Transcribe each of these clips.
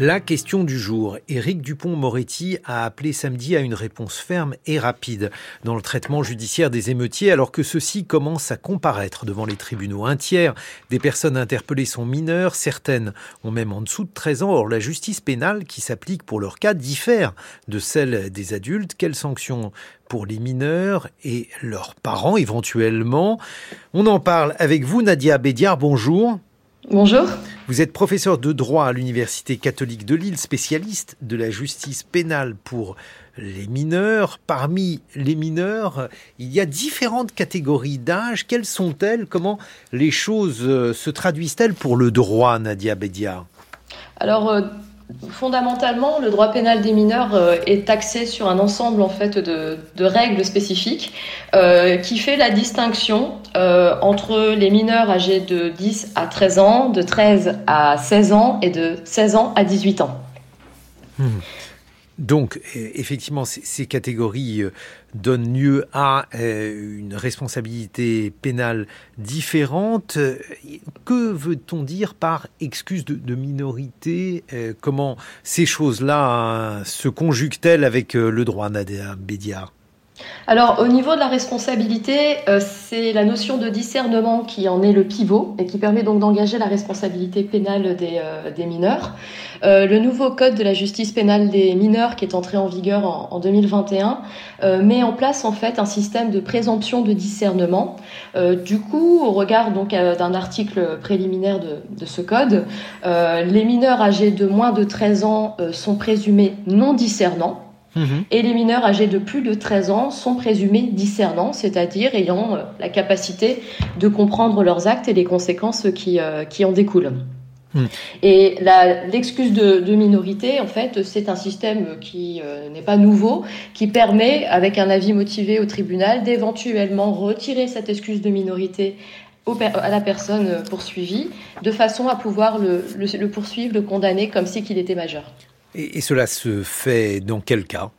La question du jour. Éric Dupont-Moretti a appelé samedi à une réponse ferme et rapide dans le traitement judiciaire des émeutiers alors que ceux-ci commencent à comparaître devant les tribunaux. Un tiers des personnes interpellées sont mineures, certaines ont même en dessous de 13 ans. Or, la justice pénale qui s'applique pour leur cas diffère de celle des adultes. Quelles sanctions pour les mineurs et leurs parents éventuellement? On en parle avec vous, Nadia Bédiard. Bonjour. Bonjour. Vous êtes professeur de droit à l'Université catholique de Lille, spécialiste de la justice pénale pour les mineurs. Parmi les mineurs, il y a différentes catégories d'âge. Quelles sont-elles? Comment les choses euh, se traduisent-elles pour le droit, Nadia Bédia Alors, euh, Fondamentalement, le droit pénal des mineurs euh, est axé sur un ensemble en fait de, règles spécifiques euh, qui fait la distinction euh, entre les mineurs âgés de 10 à 13 ans, de 13 à 16 ans et de 16 ans à 18 ans. Hmm. Donc, e, effectivement, ces catégories euh, donnent lieu à euh, une responsabilité pénale différente. Que veut-on dire par excuse de, minorité? Comment ces choses-là se conjuguent-elles avec le droit, Nadia Bédia alors, au niveau de la responsabilité, euh, c'est la notion de discernement qui en est le pivot et qui permet donc d'engager la responsabilité pénale des, euh, mineurs. Euh, le nouveau code de la justice pénale des mineurs, qui est entré en vigueur en, 2021, met en place en fait un système de présomption de discernement. du coup, au regard d'un article préliminaire de, de ce code, les mineurs âgés de moins de 13 ans sont présumés non discernants. Mhm. Et les mineurs âgés de plus de 13 ans sont présumés discernants, c'est-à-dire ayant euh, la capacité de comprendre leurs actes et les conséquences qui, euh, qui en découlent. Mhm. Et l'excuse de, minorité, en fait, c'est un système qui euh, n'est pas nouveau, qui permet, avec un avis motivé au tribunal, d'éventuellement retirer cette excuse de minorité à la personne poursuivie, de façon à pouvoir le, le poursuivre, le condamner comme si qu'il était majeur. Et, cela se fait dans quel cas?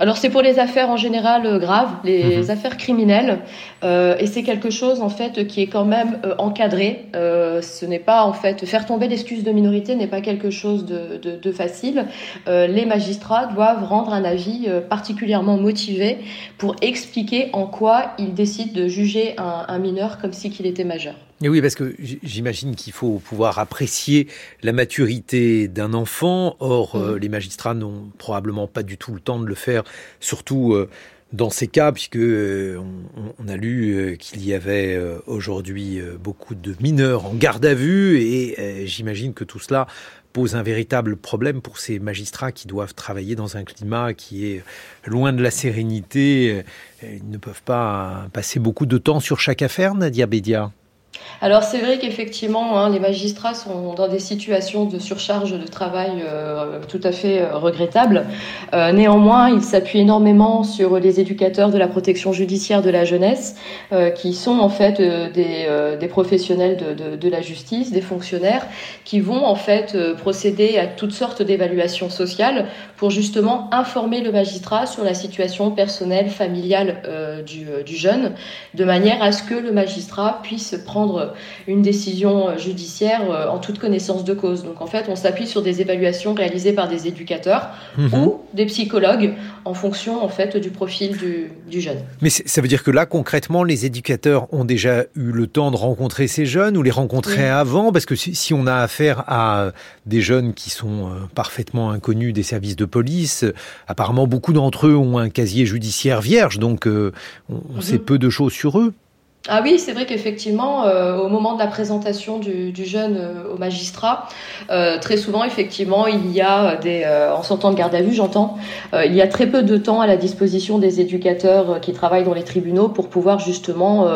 Alors c'est pour les affaires en général euh, graves, les mhm. affaires criminelles, euh, et c'est quelque chose en fait qui est quand même euh, encadré. ce n'est pas en fait faire tomber l'excuse de minorité n'est pas quelque chose de, facile. les magistrats doivent rendre un avis particulièrement motivé pour expliquer en quoi ils décident de juger un, un mineur comme si qu'il était majeur. Et oui, parce que j'imagine qu'il faut pouvoir apprécier la maturité d'un enfant. Or, euh, mm. les magistrats n'ont probablement pas du tout le temps de le faire, surtout euh, dans ces cas, puisque euh, on, a lu qu'il y avait aujourd'hui beaucoup de mineurs en garde à vue, et j'imagine que tout cela pose un véritable problème pour ces magistrats qui doivent travailler dans un climat qui est loin de la sérénité. Ils ne peuvent pas passer beaucoup de temps sur chaque affaire, Nadia Bédia. Alors c'est vrai qu'effectivement, hein, les magistrats sont dans des situations de surcharge de travail euh, tout à fait euh, regrettables. Euh, néanmoins, ils s'appuient énormément sur les éducateurs de la protection judiciaire de la jeunesse, qui sont en fait des, professionnels de, la justice, des fonctionnaires, qui vont en fait procéder à toutes sortes d'évaluations sociales pour justement informer le magistrat sur la situation personnelle, familiale du jeune, de manière à ce que le magistrat puisse prendre une décision judiciaire euh, en toute connaissance de cause. Donc en fait, on s'appuie sur des évaluations réalisées par des éducateurs mhm. ou des psychologues en fonction en fait du profil du, jeune. Mais ça veut dire que là, concrètement, les éducateurs ont déjà eu le temps de rencontrer ces jeunes ou les rencontrer avant? Parce que si, on a affaire à des jeunes qui sont euh, parfaitement inconnus des services de police, apparemment beaucoup d'entre eux ont un casier judiciaire vierge, donc euh, on, mhm. sait peu de choses sur eux. Ah oui, c'est vrai qu'effectivement, euh, au moment de la présentation du, jeune euh, au magistrat, euh, très souvent, effectivement, il y a des, en temps de garde à vue, j'entends, il y a très peu de temps à la disposition des éducateurs qui travaillent dans les tribunaux pour pouvoir justement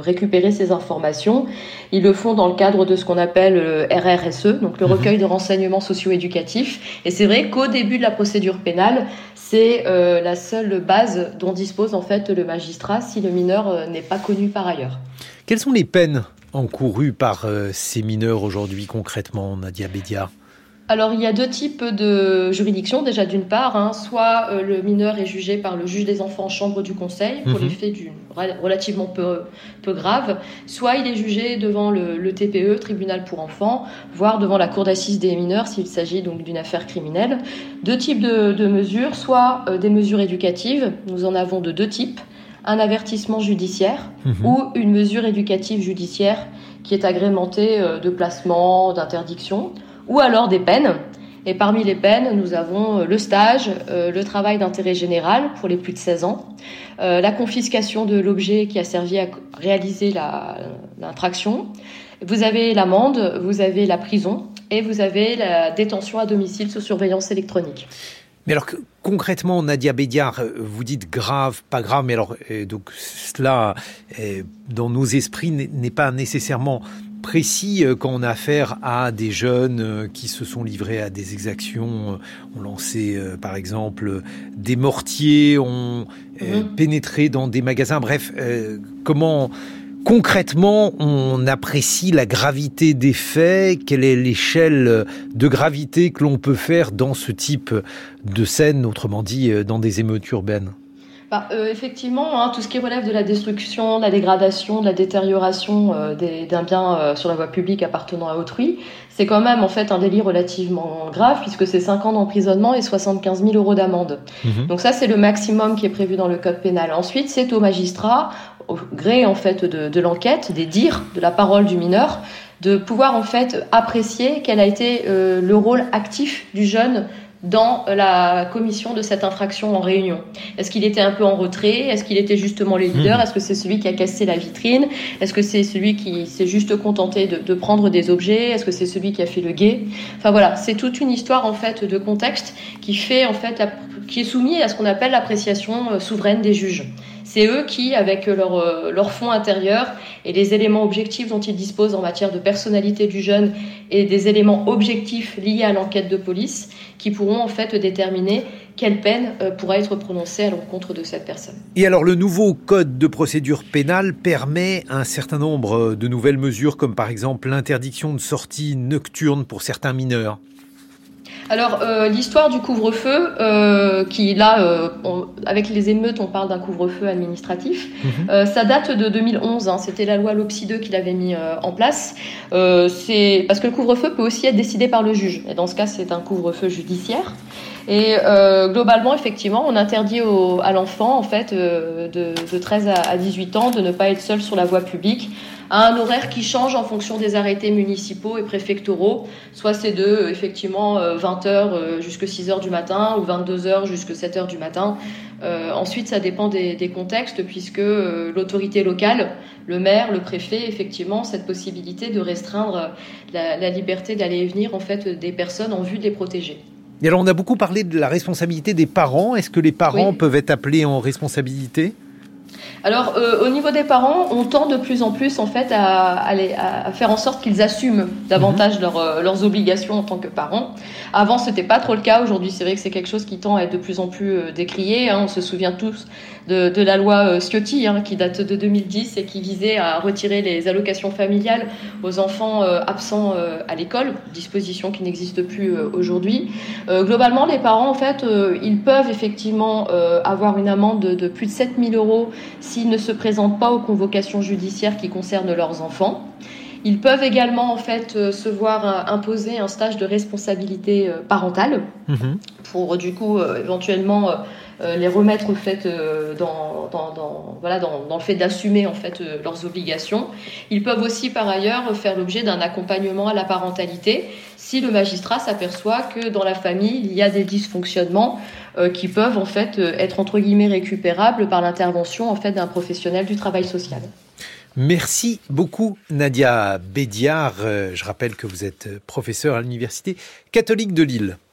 récupérer ces informations. Ils le font dans le cadre de ce qu'on appelle le RRSE, donc le mhm. recueil de renseignements socio-éducatifs. Et c'est vrai qu'au début de la procédure pénale, c'est la seule base dont dispose en fait le magistrat si le mineur n'est pas connu par ailleurs. Quelles sont les peines encourues par euh, ces mineurs aujourd'hui concrètement, Nadia Bédia alors il y a deux types de juridictions déjà d'une part, hein. soit euh, le mineur est jugé par le juge des enfants en chambre du conseil pour les mhm. faits relativement peu, peu graves, soit il est jugé devant le, TPE, tribunal pour enfants, voire devant la cour d'assises des mineurs s'il s'agit donc d'une affaire criminelle. Deux types de, mesures, soit euh, des mesures éducatives, nous en avons de deux types, un avertissement judiciaire mhm. ou une mesure éducative judiciaire qui est agrémentée euh, de placement, d'interdiction ou alors des peines. Et parmi les peines, nous avons euh, le stage, euh, le travail d'intérêt général pour les plus de 16 ans, euh, la confiscation de l'objet qui a servi à réaliser l'infraction. Vous avez l'amende, vous avez la prison et vous avez la détention à domicile sous surveillance électronique. Mais alors concrètement, Nadia Bédiard, vous dites grave, pas grave, mais alors donc cela dans nos esprits n'est pas nécessairement précis euh, quand on a affaire à des jeunes euh, qui se sont livrés à des exactions, euh, ont lancé par exemple des mortiers, ont mhm. pénétré dans des magasins. Bref, comment concrètement on apprécie la gravité des faits? Quelle est l'échelle de gravité que l'on peut faire dans ce type de scène, autrement dit dans des émeutes urbaines? Bah, euh, effectivement, hein, tout ce qui relève de la destruction, de la dégradation, de la détérioration euh, d'un bien euh, sur la voie publique appartenant à autrui, c'est quand même en fait un délit relativement grave puisque c'est 5 ans d'emprisonnement et 75 000 euros d'amende. Mhm. Donc ça, c'est le maximum qui est prévu dans le code pénal. Ensuite, c'est au magistrat, au gré en fait de, de l'enquête, des dires, de la parole du mineur, de pouvoir en fait apprécier quel a été le rôle actif du jeune dans la commission de cette infraction en réunion. Est-ce qu'il était un peu en retrait? Est-ce qu'il était justement le leader hmm. Est-ce que c'est celui qui a cassé la vitrine? Est-ce que c'est celui qui s'est juste contenté de, prendre des objets? Est-ce que c'est celui qui a fait le guet? Enfin voilà, c'est toute une histoire en fait de contexte qui fait en fait qui est soumis à ce qu'on appelle l'appréciation euh, souveraine des juges. C'est eux qui, avec leur, euh, leur fond intérieur et les éléments objectifs dont ils disposent en matière de personnalité du jeune et des éléments objectifs liés à l'enquête de police, qui pourront en fait déterminer quelle peine euh, pourra être prononcée à l'encontre de cette personne. Et alors le nouveau code de procédure pénale permet un certain nombre de nouvelles mesures comme par exemple l'interdiction de sortie nocturne pour certains mineurs. Alors euh, l'histoire du couvre-feu, euh, qui là, euh, avec les émeutes, on parle d'un couvre-feu administratif. Mhm. ça date de 2011. Hein, C'était la loi LOPSI 2 qui l'avait mis en place. c'est parce que le couvre-feu peut aussi être décidé par le juge. Et dans ce cas, c'est un couvre-feu judiciaire. Et globalement, effectivement, on interdit à l'enfant, en fait, de, 13 à 18 ans, de ne pas être seul sur la voie publique à un horaire qui change en fonction des arrêtés municipaux et préfectoraux. Soit c'est de, euh, effectivement, 20h euh, jusqu'à 6h du matin ou 22h jusqu'à 7h du matin. Euh, ensuite, ça dépend des, contextes, puisque l'autorité locale, le maire, le préfet, effectivement, cette possibilité de restreindre la, liberté d'aller et venir en fait des personnes en vue de les protéger. Et alors, on a beaucoup parlé de la responsabilité des parents. Est-ce que les parents peuvent être appelés en responsabilité? Alors, euh, au niveau des parents, on tend de plus en plus en fait à, à, faire en sorte qu'ils assument davantage mhm. euh, leurs obligations en tant que parents. Avant, c'était pas trop le cas. Aujourd'hui, c'est vrai que c'est quelque chose qui tend à être de plus en plus euh, décrié. Hein. On se souvient tous de, de la loi Ciotti, hein, qui date de 2010 et qui visait à retirer les allocations familiales aux enfants absents à l'école, disposition qui n'existe plus aujourd'hui. globalement, les parents, en fait, ils peuvent effectivement avoir une amende de, de plus de 7000 euros s'ils ne se présentent pas aux convocations judiciaires qui concernent leurs enfants. Ils peuvent également en fait euh, se voir euh, imposer un stage de responsabilité euh, parentale mhm. pour du coup éventuellement les remettre au fait dans, voilà, dans, le fait d'assumer en fait leurs obligations. Ils peuvent aussi par ailleurs faire l'objet d'un accompagnement à la parentalité si le magistrat s'aperçoit que dans la famille il y a des dysfonctionnements qui peuvent en fait être entre guillemets récupérables par l'intervention en fait d'un professionnel du travail social. Merci beaucoup Nadia Bédiard. Euh, je rappelle que vous êtes professeur à l'Université catholique de Lille.